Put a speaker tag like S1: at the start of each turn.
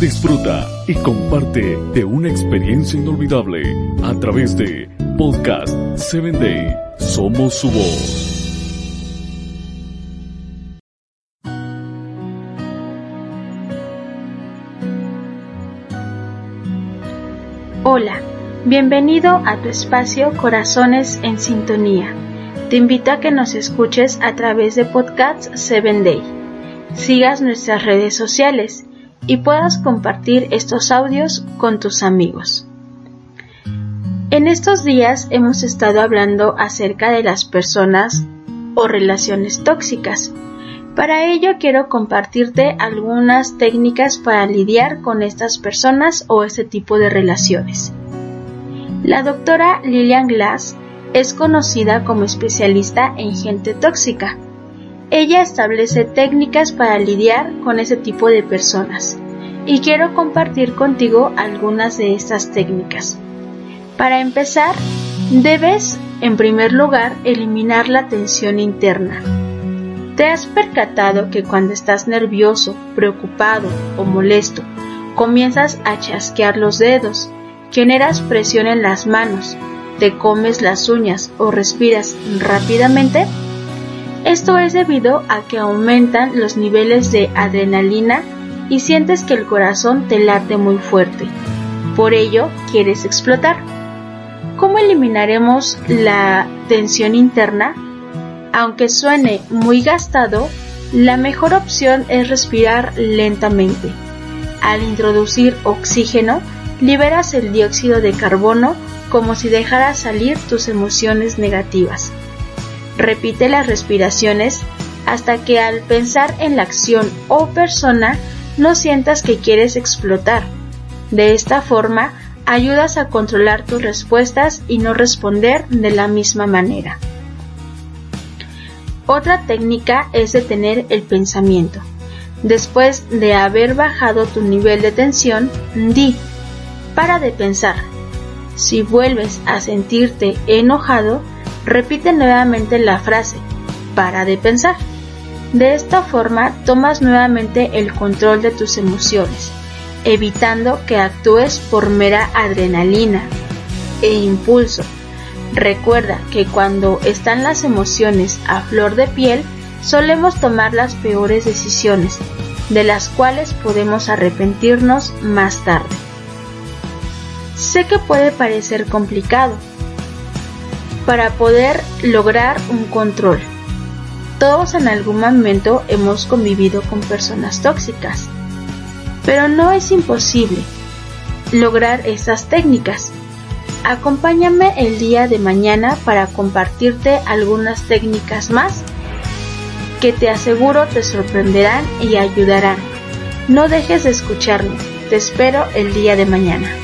S1: Disfruta y comparte de una experiencia inolvidable a través de Podcast 7 Day. Somos su voz.
S2: Hola, bienvenido a tu espacio Corazones en Sintonía. Te invito a que nos escuches a través de Podcast 7 Day. Sigas nuestras redes sociales y puedas compartir estos audios con tus amigos. En estos días hemos estado hablando acerca de las personas o relaciones tóxicas. Para ello quiero compartirte algunas técnicas para lidiar con estas personas o este tipo de relaciones. La doctora Lillian Glass es conocida como especialista en gente tóxica ella establece técnicas para lidiar con ese tipo de personas y quiero compartir contigo algunas de estas técnicas. Para empezar, debes, en primer lugar, eliminar la tensión interna. ¿Te has percatado que cuando estás nervioso, preocupado o molesto, comienzas a chasquear los dedos, generas presión en las manos, te comes las uñas o respiras rápidamente? Esto es debido a que aumentan los niveles de adrenalina y sientes que el corazón te late muy fuerte. Por ello, quieres explotar. ¿Cómo eliminaremos la tensión interna? Aunque suene muy gastado, la mejor opción es respirar lentamente. Al introducir oxígeno, liberas el dióxido de carbono como si dejaras salir tus emociones negativas. Repite las respiraciones hasta que al pensar en la acción o persona no sientas que quieres explotar. De esta forma, ayudas a controlar tus respuestas y no responder de la misma manera. Otra técnica es detener el pensamiento. Después de haber bajado tu nivel de tensión, di, para de pensar. Si vuelves a sentirte enojado, Repite nuevamente la frase, para de pensar. De esta forma tomas nuevamente el control de tus emociones, evitando que actúes por mera adrenalina e impulso. Recuerda que cuando están las emociones a flor de piel, solemos tomar las peores decisiones, de las cuales podemos arrepentirnos más tarde. Sé que puede parecer complicado, para poder lograr un control. Todos en algún momento hemos convivido con personas tóxicas, pero no es imposible lograr estas técnicas. Acompáñame el día de mañana para compartirte algunas técnicas más que te aseguro te sorprenderán y ayudarán. No dejes de escucharme. Te espero el día de mañana.